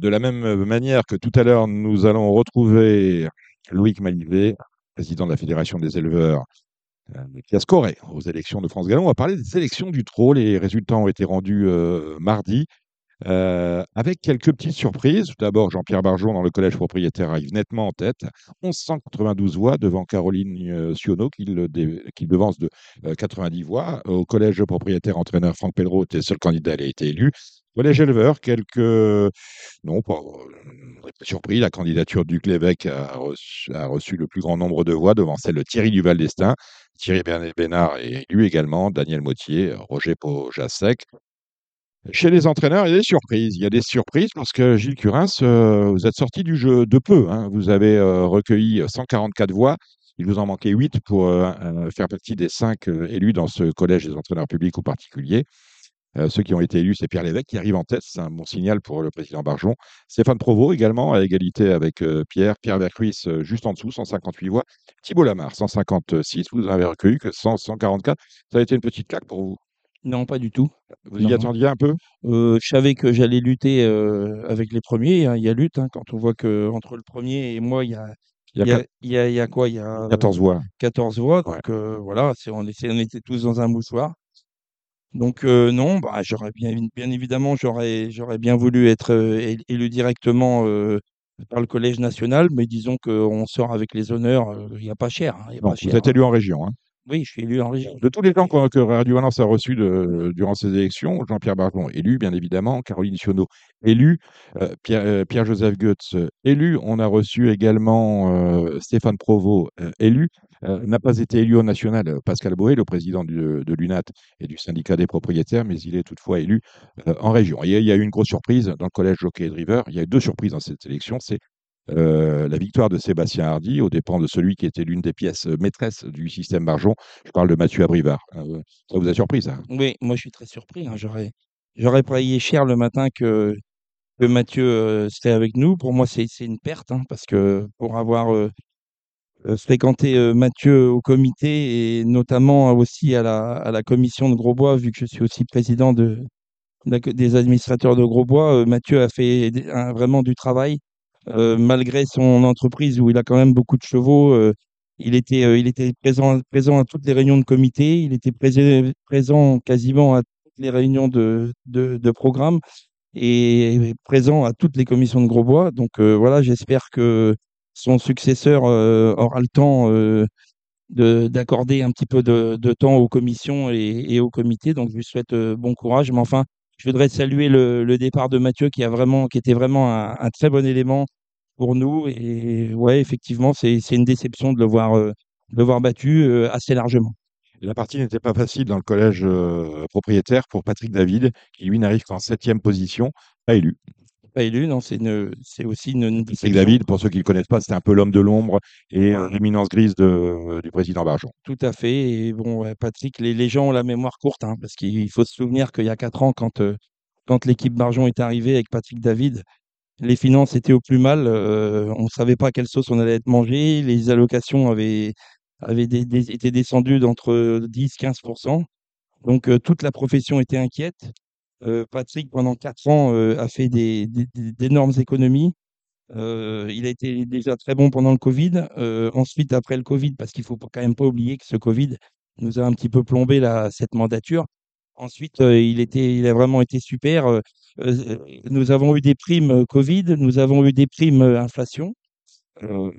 De la même manière que tout à l'heure, nous allons retrouver Loïc Manivet, président de la Fédération des éleveurs, euh, qui a scoré aux élections de France Gallon. On va parler des élections du trot. Les résultats ont été rendus euh, mardi. Euh, avec quelques petites surprises. Tout d'abord, Jean-Pierre Barjon dans le collège propriétaire arrive nettement en tête. 1192 voix devant Caroline Sionneau qui, devance de 90 voix. Au collège propriétaire entraîneur, Franck Pellereau était seul candidat, il a été élu. Collège éleveur, quelques. Non, pas, surpris. La candidature du Clévec a reçu, a reçu, le plus grand nombre de voix devant celle de Thierry Duval d'Estaing. Thierry Bénard est élu également, Daniel Mautier, Roger Pojasek. Chez les entraîneurs, il y a des surprises. Il y a des surprises parce que Gilles Curins, euh, vous êtes sorti du jeu de peu. Hein. Vous avez euh, recueilli 144 voix. Il vous en manquait 8 pour euh, faire partie des 5 élus dans ce collège des entraîneurs publics ou particuliers. Ceux qui ont été élus, c'est Pierre Lévesque qui arrive en tête. C'est un bon signal pour le président Barjon. Stéphane Provost également, à égalité avec Pierre. Pierre Vercruis, juste en dessous, 158 voix. Thibault Lamar, 156. Vous n'avez recueilli que 144. Ça a été une petite claque pour vous? Non, pas du tout. Vous y attendiez un peu? Euh, Je savais que j'allais lutter euh, avec les premiers. Hein. Il y a lutte hein, quand on voit que entre le premier et moi, il y a, il y a, il y a, il y a quoi? Il y a 14 voix. 14 voix. Donc euh, voilà, on, était, on était tous dans un moussoir. Donc non, bah, j'aurais bien, bien évidemment, j'aurais, j'aurais bien voulu être élu directement par le Collège national, mais disons qu'on sort avec les honneurs, il n'y a pas cher. Hein, vous êtes élu en région. Hein. Oui, je suis élu en région. De tous les gens que Radio Valence a reçus durant ces élections, Jean-Pierre Barjon, élu, bien évidemment, Caroline Sionneau, élu, euh, euh, Pierre, joseph Goetz, élu. On a reçu également euh, Stéphane Provost, élu. N'a pas été élu au national Pascal Boé, le président de l'UNAT et du syndicat des propriétaires, mais il est toutefois élu en région. il y a eu une grosse surprise dans le collège Jockey Driver. Il y a eu deux surprises dans cette élection. C'est euh, la victoire de Sébastien Hardy au dépend de celui qui était l'une des pièces maîtresses du système Marjon. Je parle de Mathieu Abrivard. Euh, ça vous a surpris, ça Oui, moi je suis très surpris. Hein. J'aurais, j'aurais payé cher le matin que, Mathieu euh, serait avec nous. Pour moi, c'est, une perte, hein, parce que pour avoir fréquenté Mathieu au comité et notamment aussi à la, à la commission de Grosbois, vu que je suis aussi président de, des administrateurs de Grosbois, Mathieu a fait vraiment du travail euh, malgré son entreprise où il a quand même beaucoup de chevaux, euh, il était, euh, il était présent, présent à toutes les réunions de comité, il était présent quasiment à toutes les réunions de, de, programme et présent à toutes les commissions de Grosbois. Donc voilà, j'espère que son successeur aura le temps d'accorder un petit peu de, temps aux commissions et, et au comité. Donc je lui souhaite bon courage. Mais enfin, je voudrais saluer le, départ de Mathieu qui, a vraiment, qui était vraiment un, très bon élément pour nous. Et ouais, effectivement, c'est une déception de le voir, euh, battu euh, assez largement. La partie n'était pas facile dans le collège euh, propriétaire pour Patrick David, qui lui n'arrive qu'en septième position, pas élu. Pas élu, non, c'est aussi une, Patrick David, pour ceux qui ne le connaissent pas, c'était un peu l'homme de l'ombre et l'éminence grise de, du président Barjon. Tout à fait. Et bon, Patrick, les, les, gens ont la mémoire courte, hein, parce qu'il faut se souvenir qu'il y a quatre ans, quand, quand l'équipe Barjon est arrivée avec Patrick David, les finances étaient au plus mal. Euh, on ne savait pas quelle sauce on allait être mangé. Les allocations avaient, avaient été descendues d'entre 10-15%. Donc euh, toute la profession était inquiète. Euh, Patrick, pendant quatre ans, a fait d'énormes économies. il a été déjà très bon pendant le Covid. ensuite, après le Covid, parce qu'il faut quand même pas oublier que ce Covid nous a un petit peu plombé cette mandature. Ensuite, il a vraiment été super. nous avons eu des primes Covid, nous avons eu des primes inflation.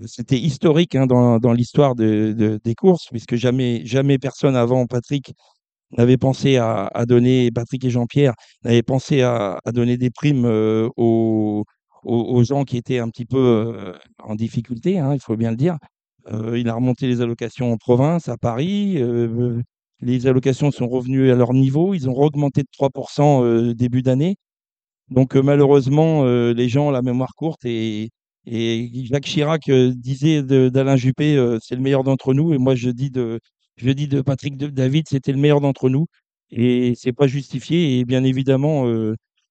C'était historique hein, dans, l'histoire des courses, puisque jamais, jamais personne avant Patrick n'avait pensé à, donner, Patrick et Jean-Pierre n'avaient pensé à, donner des primes aux, aux, gens qui étaient un petit peu en difficulté, hein, il faut bien le dire. il a remonté les allocations en province, à Paris les allocations sont revenues à leur niveau. Ils ont augmenté de 3% euh, début d'année. Donc euh, malheureusement, euh, les gens ont la mémoire courte et, Jacques Chirac disait d'Alain Juppé, c'est le meilleur d'entre nous. Et moi, je dis de, je dis de Patrick David, c'était le meilleur d'entre nous. Et c'est pas justifié. Et bien évidemment,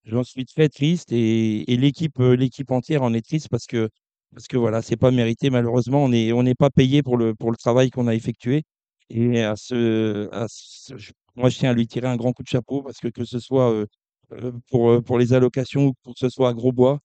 j'en suis très triste. Et, l'équipe, l'équipe entière en est triste parce que, parce que voilà, c'est pas mérité. Malheureusement, on n'est on n'est pas payé pour le, pour travail qu'on a effectué. Et à ce, moi, je tiens à lui tirer un grand coup de chapeau parce que que ce soit pour, pour les allocations ou que ce soit à Grosbois,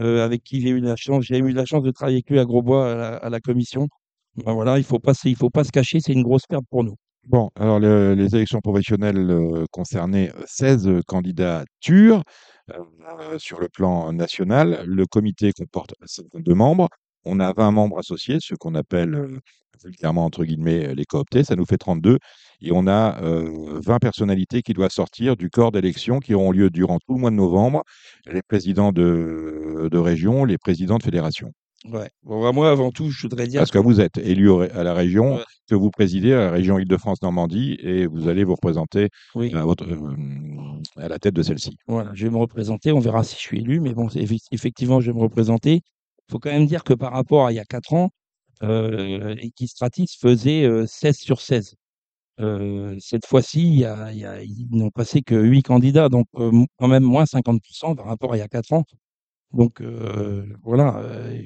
euh, avec qui j'ai eu la chance, j'ai eu la chance de travailler avec lui à Grosbois à la commission. Ben voilà, il faut faut pas se cacher, c'est une grosse perte pour nous. Bon, alors le- les élections professionnelles euh, concernaient euh, 16 candidatures euh, sur le plan national. Le comité comporte 52 membres. On a 20 membres associés, ce qu'on appelle vulgairement entre guillemets les cooptés. Ça nous fait 32. Et on a euh, 20 personnalités qui doivent sortir du corps d'élection qui auront lieu durant tout le mois de novembre. Les présidents de, de région, les présidents de fédération. Ouais. Bon, bah, moi, avant tout, je voudrais dire Parce que vous êtes élu à la région, Ouais. que vous présidez à la région Île-de-France-Normandie et vous allez vous représenter oui, à, votre- euh, à la tête de celle-ci. voilà, je vais me représenter, on verra si je suis élu, mais bon, effectivement, je vais me représenter. Il faut quand même dire que par rapport à il y a 4 ans, euh, Equistratis faisait euh, 16 sur 16. Euh, cette fois-ci, ils n'ont passé que 8 candidats, donc euh, quand même moins 50% par rapport à il y a 4 ans. Donc euh, voilà. euh,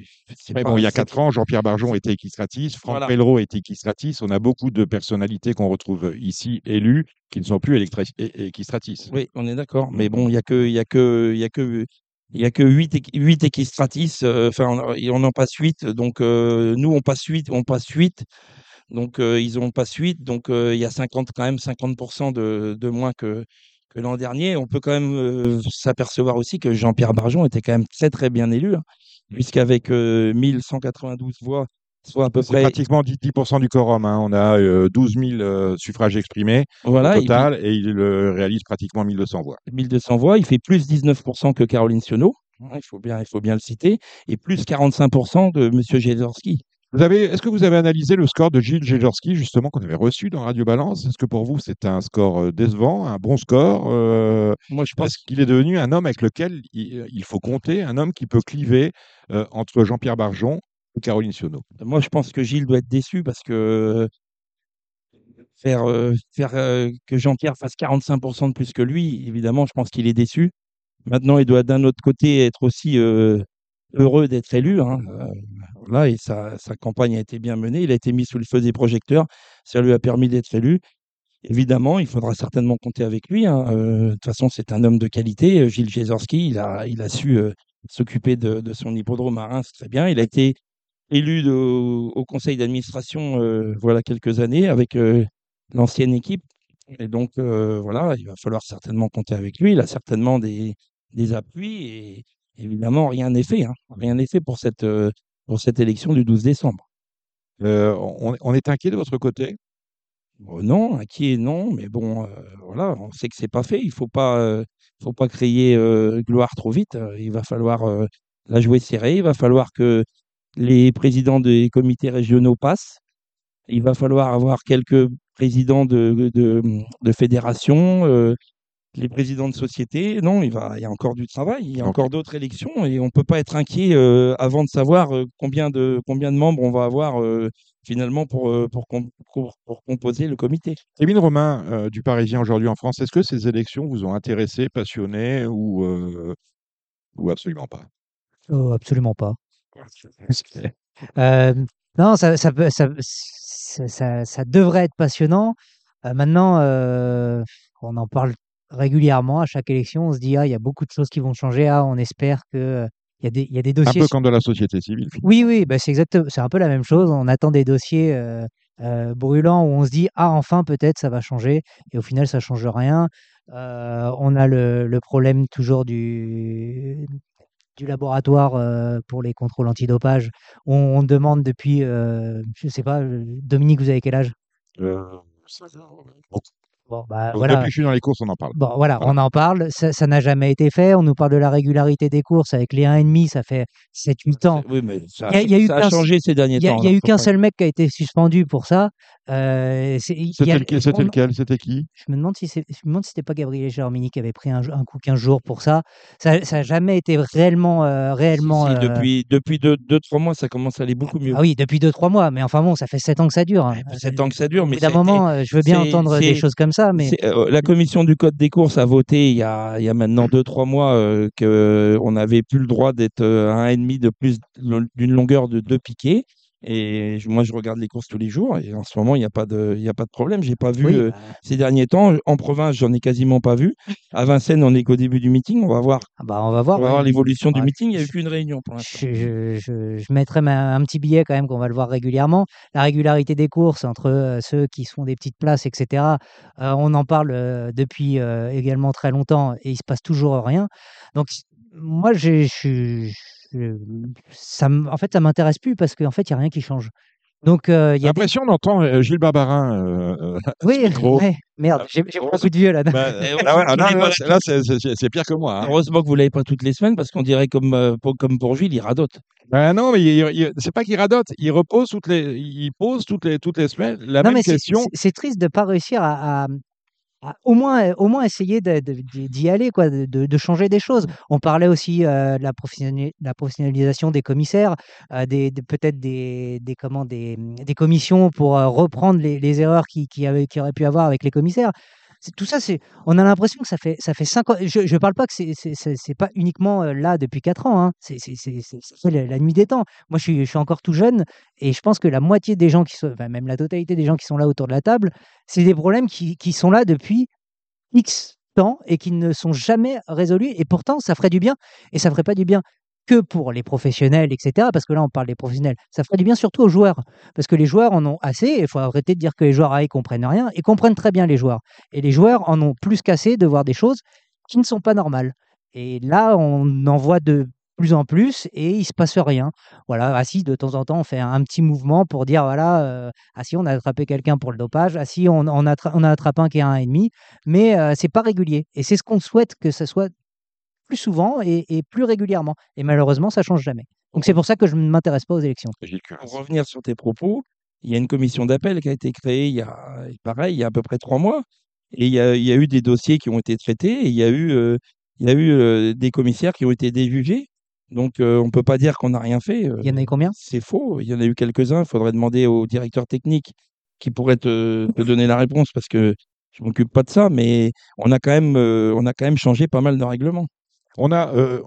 pas- bon, il y a quatre ans, Jean-Pierre Barjon était équistratis, Franck Voilà. Pellereau était équistratis. On a beaucoup de personnalités qu'on retrouve ici élus qui ne sont plus équistratis. Oui, on est d'accord. Mais bon, il y a que, il y a que, il y a que, il y a que 8, huit équistratis. euh, Enfin, on, on en passe 8. Donc, euh, nous, on passe 8, on passe 8. Donc, euh, ils ont passe 8. Donc, euh, il y a 50, quand même 50% de, de moins que, que l'an dernier. On peut quand même euh, s'apercevoir aussi que Jean-Pierre Barjon était quand même très, très bien élu. hein, puisqu'avec euh, 1192 voix, soit à peu C'est près. pratiquement 10%, 10% du quorum. hein. On a euh, 12 000 euh, suffrages exprimés Voilà, au total et il euh, réalise pratiquement 1200 voix. 1200 voix, il fait plus 19% que Caroline Sionneau, hein, il faut bien, il faut bien le citer, et plus 45% de M. Jedorski. Vous avez, est-ce que vous avez analysé le score de Gilles Jegerski, justement, qu'on avait reçu dans Radio Balance? Est-ce que pour vous, c'est un score euh, décevant, un bon score euh, Moi, je pense qu'il est devenu un homme avec lequel il, il faut compter, un homme qui peut cliver euh, entre Jean-Pierre Barjon et Caroline Sionneau Moi, je pense que Gilles doit être déçu parce que euh, faire, euh, faire euh, que Jean-Pierre fasse 45% de plus que lui, évidemment, je pense qu'il est déçu. Maintenant, il doit d'un autre côté être aussi euh, heureux d'être élu. hein. Euh, voilà, et sa, campagne a été bien menée. Il a été mis sous le feu des projecteurs. Ça lui a permis d'être élu. Évidemment, il faudra certainement compter avec lui. hein. Euh, de toute façon, c'est un homme de qualité. Gilles Jezorski, il a, su euh, s'occuper de, son hippodrome marin, c'est très bien. Il a été élu au, conseil d'administration voilà quelques années avec l'ancienne équipe. Et donc, voilà, il va falloir certainement compter avec lui. Il a certainement des, des appuis et évidemment, rien n'est fait. hein. Rien n'est fait pour cette, euh, pour cette élection du 12 décembre. Euh, on, on est inquiet de votre côté? Bon, non, inquiet, non, mais bon, euh, voilà, on sait que c'est pas fait. Il faut pas, euh, faut pas crier euh, gloire trop vite. Il va falloir la jouer serrée. Il va falloir que les présidents des comités régionaux passent. Il va falloir avoir quelques présidents de, de, de fédérations, les présidents de sociétés. Non, il va, il y a encore du travail. Il y a encore d'autres élections et on peut pas être inquiet euh, avant de savoir euh, combien de combien de membres on va avoir euh, finalement pour, pour, com- pour, pour composer le comité. Émile Romain, euh, du Parisien aujourd'hui en France, est-ce que ces élections vous ont intéressé, passionné ou, euh, ou absolument pas? Oh, absolument pas. Euh, non, ça, ça, peut- ça, ça, ça- ça devrait être passionnant. Euh, maintenant, euh, on en parle régulièrement à chaque élection. On se dit, ah, il y a beaucoup de choses qui vont changer. Ah, on espère que euh, il y a des, il y a des Un dossiers. peu comme de la société civile. Oui, oui, bah, c'est exactement, c'est un peu la même chose. On attend des dossiers euh, euh, brûlants où on se dit, ah, enfin, peut-être ça va changer. Et au final, ça change rien. Euh, on a le, le problème toujours du, du laboratoire euh, pour les contrôles antidopage. On, on demande depuis, euh, je sais pas, Dominique, vous avez quel âge? Euh, bon, Bon, bah, donc voilà. Depuis que je suis dans les courses, on en parle. Bon, voilà, Voilà. on en parle. Ça n'a jamais été fait. On nous parle de la régularité des courses avec les 1,5. Ça fait 7-8 ans. Oui, mais ça, Il y a- a eu changé ces derniers Il y a, temps. il y a alors, eu qu'un seul mec qui a été suspendu pour ça. Euh, C'était lequel C'était C'était qui? Je me demande si demande si c'était pas Gabriel Germini qui avait pris un, un coup 15 jours pour ça. Ça n'a jamais été réellement, euh, Si, réellement. si, euh, depuis depuis deux, deux, trois mois, ça commence à aller beaucoup mieux. Ah oui, depuis 2-3 mois. Mais enfin bon, ça fait 7 ans que ça dure. hein. Ça fait sept ans que ça dure, mais d'un moment, euh, je veux bien entendre des choses comme ça, euh, la commission du code des courses a voté il y a, maintenant deux trois mois euh, que on n'avait plus le droit d'être euh, à un et demi de plus d'une longueur de deux piquets. Et je- moi, je regarde les courses tous les jours et en ce moment, il n'y a pas de, il a pas de problème. J'ai pas vu Oui, euh, bah, ces derniers temps. En province, j'en ai quasiment pas vu. À Vincennes, on est qu'au début du meeting. On va voir, ah bah, on va on voir. va ouais. voir l'évolution du meeting. Il n'y a eu qu'une réunion pour l'instant. Je, je, mettrai ma- un petit billet quand même qu'on va le voir régulièrement. La régularité des courses entre euh, ceux qui se font des petites places, etc. euh, on en parle depuis également très longtemps et il se passe toujours rien. Donc moi, je, suis- ça, m- en fait, ça m'intéresse plus parce qu'en fait, il y a rien qui change. Donc euh, y a des... l'impression d'entendre euh, Gilles Barbarin. euh, euh, oui, ouais, merde, j'ai j'ai beaucoup de vieux là. bah, là, c'est- pire que moi. hein. Heureusement que vous l'avez pas toutes les semaines parce qu'on dirait comme, euh, pour, comme pour Gilles, il radote. Ben non, mais c'est pas qu'il radote, il repose toutes les, il pose toutes les, toutes les semaines la Non, même question. c'est triste de pas réussir à au moins, au moins essayer de- de- d'y aller, quoi, de, de- de changer des choses. On parlait aussi euh, de la, professionnali- la professionnalisation des commissaires, euh, des, des- peut-être des, des, comment, des, des commissions pour euh, reprendre les, les erreurs qui, qui, avaient, qui auraient pu avoir avec les commissaires. C'est- Tout ça, c'est, on a l'impression que ça fait, ça fait cinq ans. Je ne parle pas que c'est, c'est, c'est- pas uniquement euh, là depuis quatre ans. Hein. C'est, c'est, c'est, c'est- la, la nuit des temps. Moi, je suis, je suis encore tout jeune et je pense que la moitié des gens qui sont, enfin, même la totalité des gens qui sont là autour de la table, c'est des problèmes qui, qui sont là depuis X temps et qui ne sont jamais résolus. Et pourtant, ça ferait du bien. Et ça ferait pas du bien que pour les professionnels, etc. Parce que là, on parle des professionnels. Ça ferait du bien surtout aux joueurs. Parce que les joueurs en ont assez. Il faut arrêter de dire que les joueurs, ah, ils comprennent rien. Ils comprennent très bien les joueurs. Et les joueurs en ont plus qu'assez de voir des choses qui ne sont pas normales. Et là, on en voit de plus en plus et il se passe rien. Voilà, ah si, de temps en temps, on fait un, petit mouvement pour dire, voilà, euh, ah si, on a attrapé quelqu'un pour le dopage, ah si, on, a, attrapé un qui est un et demi, mais euh, c'est pas régulier. Et c'est ce qu'on souhaite que ça soit plus souvent et, et plus régulièrement. Et malheureusement, ça change jamais. Donc c'est pour ça que je ne m'intéresse pas aux élections. Pour revenir sur tes propos, il y a une commission d'appel qui a été créée il y a, pareil, il y a à peu près trois mois. Et il y a, il y a eu des dossiers qui ont été traités et il y a eu, euh, il y a eu euh, des commissaires qui ont été déjugés. Donc euh, on ne peut pas dire qu'on n'a rien fait. Il y en a eu combien? C'est faux. Il y en a eu quelques-uns. Il faudrait demander au directeur technique qui pourrait te, te donner la réponse parce que je m'occupe pas de ça. Mais on a quand même, on a quand même changé pas mal de règlements. On a, euh,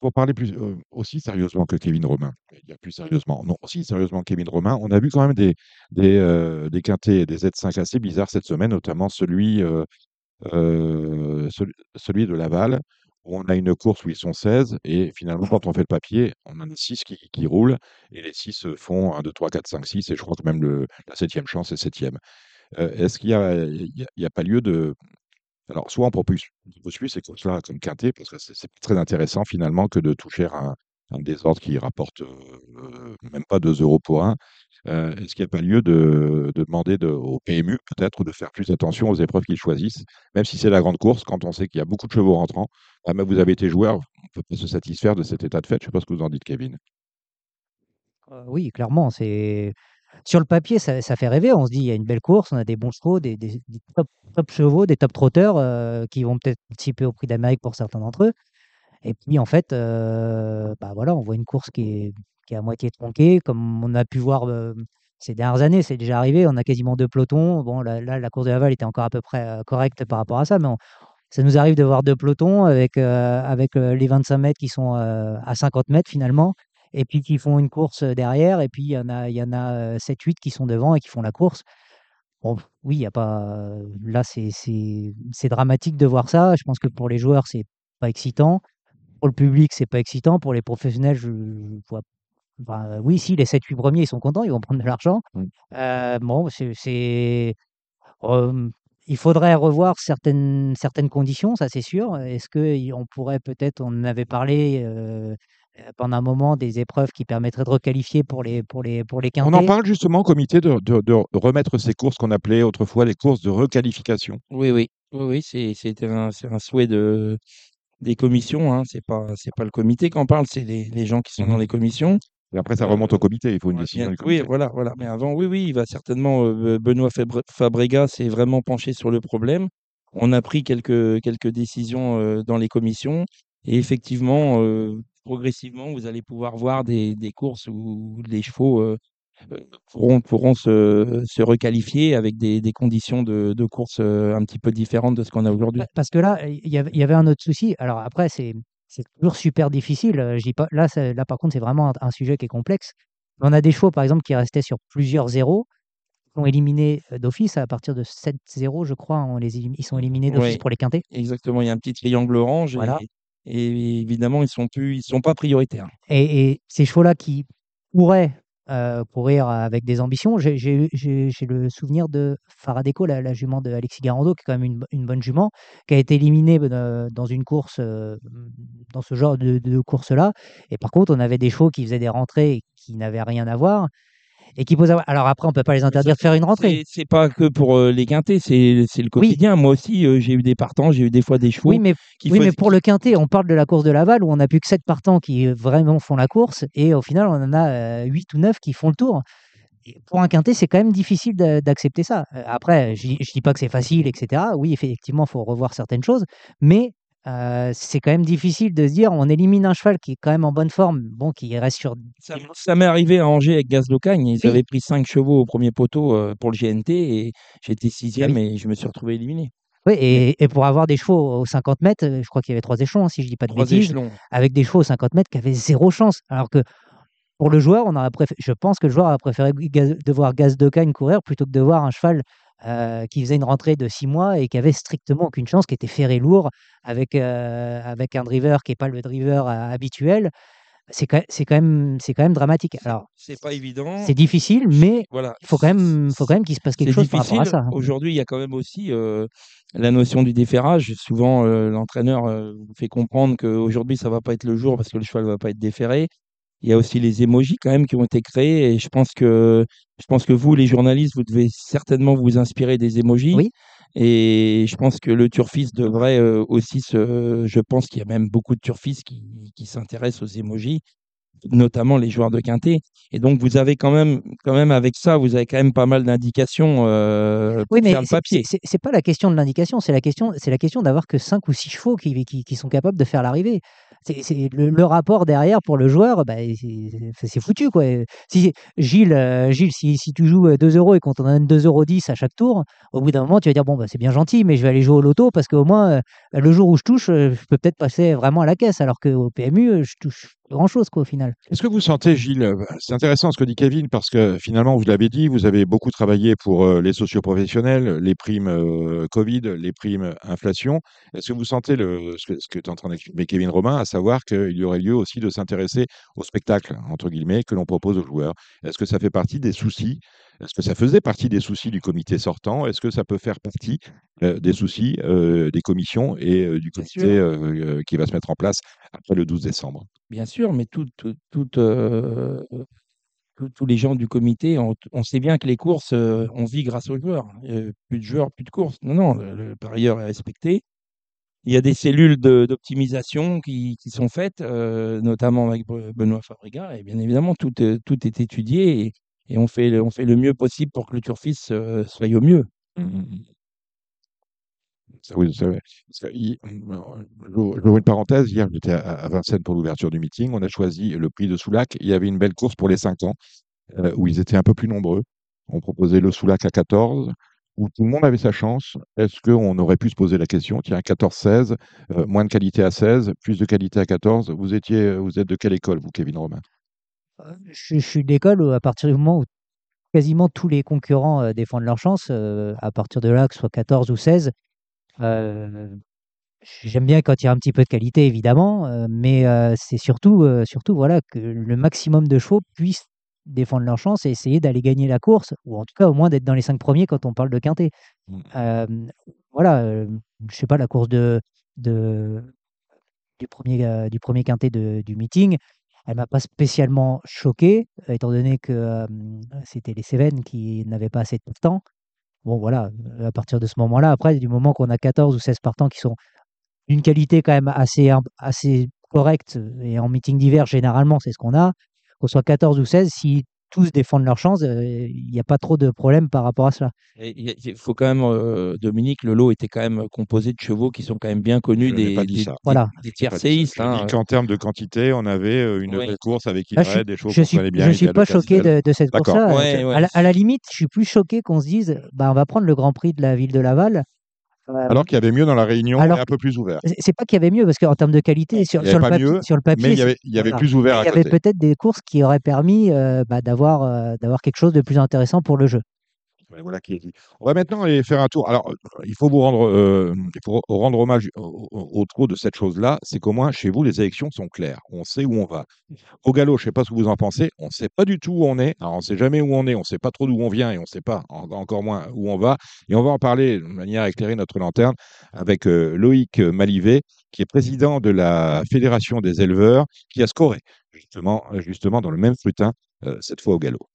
pour parler plus euh, aussi sérieusement que Kevin Romain, il y a plus sérieusement, non, aussi sérieusement que Kevin Romain, on a vu quand même des, des, euh, des quintés et des Z5 assez bizarres cette semaine, notamment celui, euh, euh, celui, celui de Laval, où on a une course où ils sont 16, et finalement, quand on fait le papier, on en a 6 qui, qui roulent, et les 6 font 1, 2, 3, 4, 5, 6, et je crois que même le, la septième chance est septième. Euh, Est-ce qu'il n'y a, a, a pas lieu de, alors, soit on propose, on propose plus ces courses-là comme quintet, parce que c'est très intéressant finalement que de toucher un, un désordre qui rapporte euh, même pas 2 euros pour un. Euh, Est-ce qu'il n'y a pas lieu de, de demander de- au PMU peut-être de faire plus attention aux épreuves qu'ils choisissent, même si c'est la grande course, quand on sait qu'il y a beaucoup de chevaux rentrants? Ah, mais vous avez été joueur, on peut pas se satisfaire de cet état de fait. Je ne sais pas ce que vous en dites, Kevin. Euh, oui, clairement, c'est sur le papier, ça, fait rêver. On se dit, il y a une belle course, on a des bons chevaux, des, top, chevaux, des top trotteurs euh, qui vont peut-être participer au Prix d'Amérique pour certains d'entre eux. Et puis, en fait, euh, bah voilà, on voit une course qui est, qui est à moitié tronquée, comme on a pu voir euh, ces dernières années. C'est déjà arrivé, on a quasiment deux pelotons. Bon, là, la course de Laval était encore à peu près correcte par rapport à ça, mais ça nous arrive de voir deux pelotons avec, avec les 25 mètres qui sont à 50 mètres finalement, et puis qui font une course derrière, et puis il y en a, il y en a 7-8 qui sont devant et qui font la course. Bon, oui, il y a pas. Là, c'est dramatique de voir ça. Je pense que pour les joueurs, c'est pas excitant. Pour le public, c'est pas excitant. Pour les professionnels, je, je vois. enfin, oui, si, les 7-8 premiers, ils sont contents, ils vont prendre de l'argent. Mm. Euh, bon, c'est. euh, il faudrait revoir certaines, certaines conditions, ça c'est sûr. Est-ce qu'on pourrait peut-être, on en avait parlé euh, pendant un moment, des épreuves qui permettraient de requalifier pour les, pour les, pour les On en quintés parle justement au comité de, de- de remettre ces courses qu'on appelait autrefois les courses de requalification. Oui, oui, oui, oui, c'est c'était un, c'est un souhait de, des commissions. Hein. C'est pas, c'est pas le comité qui en parle, c'est les, les gens qui sont Mhm. dans les commissions. Et après, ça Euh, remonte au comité, il faut une Ouais, décision bien- du comité. oui, voilà, voilà. Mais avant, oui, oui, il va certainement. euh, Benoît Fabre- Fabrega s'est vraiment penché sur le problème. On a pris quelques, quelques décisions euh, dans les commissions. Et effectivement, euh, progressivement, vous allez pouvoir voir des, des courses où les chevaux euh, euh, pourront, pourront se, se requalifier avec des, des conditions de, de course euh, un petit peu différentes de ce qu'on a aujourd'hui. Pa- Parce que là, il y avait, un autre souci. Alors après, c'est c'est toujours super difficile. pas, là, là, par contre, c'est vraiment un, un sujet qui est complexe. On a des chevaux, par exemple, qui restaient sur plusieurs zéros, qui ont éliminé euh, d'office à partir de 7-0, je crois. On les ils sont éliminés d'office Ouais. pour les quintés. Exactement, il y a un petit triangle orange Voilà. et, et évidemment, ils sont plus, ils sont pas prioritaires. Et, ces chevaux-là qui pourraient euh, courir avec des ambitions, j'ai le souvenir de Faradeco, la, la jument de Alexis Garando, qui est quand même une bonne jument, qui a été éliminée euh, dans une course, euh, dans ce genre de, de course-là. Et par contre, on avait des chevaux qui faisaient des rentrées qui n'avaient rien à voir et qui posaient. Alors après, on peut pas les interdire de faire une rentrée. C'est pas que pour euh, les quintés, c'est le quotidien. Moi aussi, euh, j'ai eu des partants, j'ai eu des fois des chevaux Oui, mais qui Oui, mais pour le quintet, on parle de la course de Laval où on n'a plus que 7 partants qui euh, vraiment font la course et au final, on en a 8 ou 9 qui font le tour. Et pour un quintet, c'est quand même difficile d'a- d'accepter ça. Après, je ne dis pas que c'est facile, etc. Oui, effectivement, il faut revoir certaines choses, mais euh, c'est quand même difficile de se dire on élimine un cheval qui est quand même en bonne forme, bon, qui reste sur. Ça, m'est arrivé à Angers avec Gaz d'Ocagne. Ils Oui. avaient pris 5 chevaux au premier poteau euh, pour le GNT et j'étais sixième Ah et je me suis retrouvé éliminé. Oui, et, et pour avoir des chevaux aux 50 mètres, je crois qu'il y avait trois échelons, hein, si je dis pas de Trois bêtises. échelons. avec des chevaux aux 50 mètres qui avaient zéro chance. Alors que pour le joueur, on aurait préféré, je pense que le joueur aurait préféré Gaz- de voir Gaz de Cagne courir plutôt que de voir un cheval euh, qui faisait une rentrée de 6 mois et qui avait strictement aucune chance, qui était ferré lourd avec, euh, avec un driver qui n'est pas le driver euh, habituel. C'est quand, quand, même- c'est quand même dramatique. Alors, C'est pas évident. c'est difficile, mais Voilà. il faut quand même, faut quand même qu'il se passe quelque chose par rapport à ça. Aujourd'hui, il y a quand même aussi euh, la notion du déferrage. Souvent, l'entraîneur vous fait comprendre qu'aujourd'hui, ça va pas être le jour parce que le cheval va pas être déferré. Il y a aussi les émojis quand même qui ont été créés et je pense que je pense que vous, les journalistes, vous devez certainement vous inspirer des émojis. Oui. Et je pense que le turfiste devrait euh, aussi se. Je pense qu'il y a même beaucoup de turfistes qui, qui s'intéressent aux émojis, notamment les joueurs de quintet. Et donc vous avez quand même, quand même avec ça, vous avez quand même pas mal d'indications euh, pour Oui, mais faire le papier. c'est c'est pas la question de l'indication, c'est la question, c'est la question d'avoir que 5 ou 6 chevaux qui, qui, qui sont capables de faire l'arrivée. C'est le, rapport derrière pour le joueur, bah, c'est foutu quoi. Si Gilles, euh, Gilles, si, si tu joues euh, 2 euros et qu'on t'en donne 2,10 euros à chaque tour, au bout d'un moment tu vas dire bon bah c'est bien gentil, mais je vais aller jouer au loto parce qu'au moins euh, le jour où je touche, euh, je peux peut-être passer vraiment à la caisse, alors qu'au PMU euh, je touche grand chose quoi au final. Est-ce que vous sentez, Gilles, euh, c'est intéressant ce que dit Kevin, parce que finalement, vous l'avez dit, vous avez beaucoup travaillé pour euh, les socioprofessionnels, les primes euh, Covid, les primes inflation. Est-ce que vous sentez ce que, que est en train d'exprimer Kevin Romain, à savoir qu'il y aurait lieu aussi de s'intéresser au spectacle, entre guillemets, que l'on propose aux joueurs? Est-ce que ça fait partie des soucis Est-ce que ça faisait partie des soucis du comité sortant? Est-ce que ça peut faire partie euh, des soucis euh, des commissions et euh, du comité qui va se mettre en place après le 12 décembre? Bien sûr, mais tout, tout- tout, tous- les gens du comité, on, on sait bien que les courses, on vit grâce aux joueurs. Plus de joueurs, plus de courses. Non, non, le, le parieur est respecté. Il y a des cellules de- d'optimisation qui, qui sont faites, euh, notamment avec Benoît Fabriga, et bien évidemment, tout, est- tout est étudié et, et on, fait, le- on fait le mieux possible pour que le turfiste euh, soit au mieux. Ça, oui, c'est vrai. Parce que hi- J'ouvre une parenthèse. Hier, j'étais à, à Vincennes pour l'ouverture du meeting. On a choisi le prix de Soulac. Il y avait une belle course pour les 5 ans euh, où ils étaient un peu plus nombreux. On proposait le Soulac à 14, où tout le monde avait sa chance. Est-ce qu'on aurait pu se poser la question, tiens, 14-16, euh, moins de qualité à 16, plus de qualité à 14 Vous étiez, vous êtes de quelle école, vous, Kevin Romain? Je, je suis d'école où, à partir du moment où quasiment tous les concurrents euh, défendent leur chance, euh, à partir de là, que ce soit 14 ou 16, euh, j'aime bien quand il y a un petit peu de qualité, évidemment, euh, mais euh, c'est surtout, euh, surtout voilà, que le maximum de chevaux puissent défendre leur chance et essayer d'aller gagner la course, ou en tout cas au moins d'être dans les cinq premiers quand on parle de quintet. Mm. Euh, voilà, euh, je sais pas, la course de, de, du, premier, euh, du premier quintet de- du meeting, elle m'a pas spécialement choqué, euh, étant donné que euh, c'était les Cévennes qui n'avaient pas assez de temps. Bon, voilà, euh, à partir de ce moment-là, après, du moment qu'on a 14 ou 16 partants qui sont d'une qualité quand même assez, assez correcte, et en meeting d'hiver, généralement, c'est ce qu'on a, qu'on soit 14 ou 16, si tous défendent leur chance, euh, il n'y a pas trop de problème par rapport à cela. Il faut quand même, euh, Dominique, le lot était quand même composé de chevaux qui sont quand même bien connus Je des, des, des- Voilà. des tiercéistes. Hein. dis qu'en termes de quantité, on avait euh, une belle course avec Ivray, suis, des chevaux je qu'on suis, connaît bien. je suis Ida pas choqué de, de cette course-là. Ouais, Je- ouais. À, la, à la limite, je suis plus choqué qu'on se dise, bah, on va prendre le Grand Prix de la ville de Laval Alors qu'il y avait mieux dans la Réunion alors un peu plus ouvert. C'est pas qu'il y avait mieux, parce qu'en termes de qualité, sur, le papier, mieux, sur le papier, Mais il y avait, il y avait voilà. plus ouvert il à y avait peut-être des courses qui auraient permis euh, bah, d'avoir euh, d'avoir quelque chose de plus intéressant pour le jeu. Voilà qui est dit. On va maintenant aller faire un tour. Alors, il faut vous rendre, euh, il faut rendre hommage au, au- de cette chose-là. C'est qu'au moins, chez vous, les élections sont claires. On sait où on va. Au galop, je ne sais pas ce que vous en pensez. On ne sait pas du tout où on est. Alors, on ne sait jamais où on est. On ne sait pas trop d'où on vient et on ne sait pas en- encore moins où on va. Et on va en parler de manière à éclairer notre lanterne avec euh, Loïc Malivet, qui est président de la Fédération des éleveurs, qui a scoré justement, justement dans le même scrutin, euh, cette fois au galop.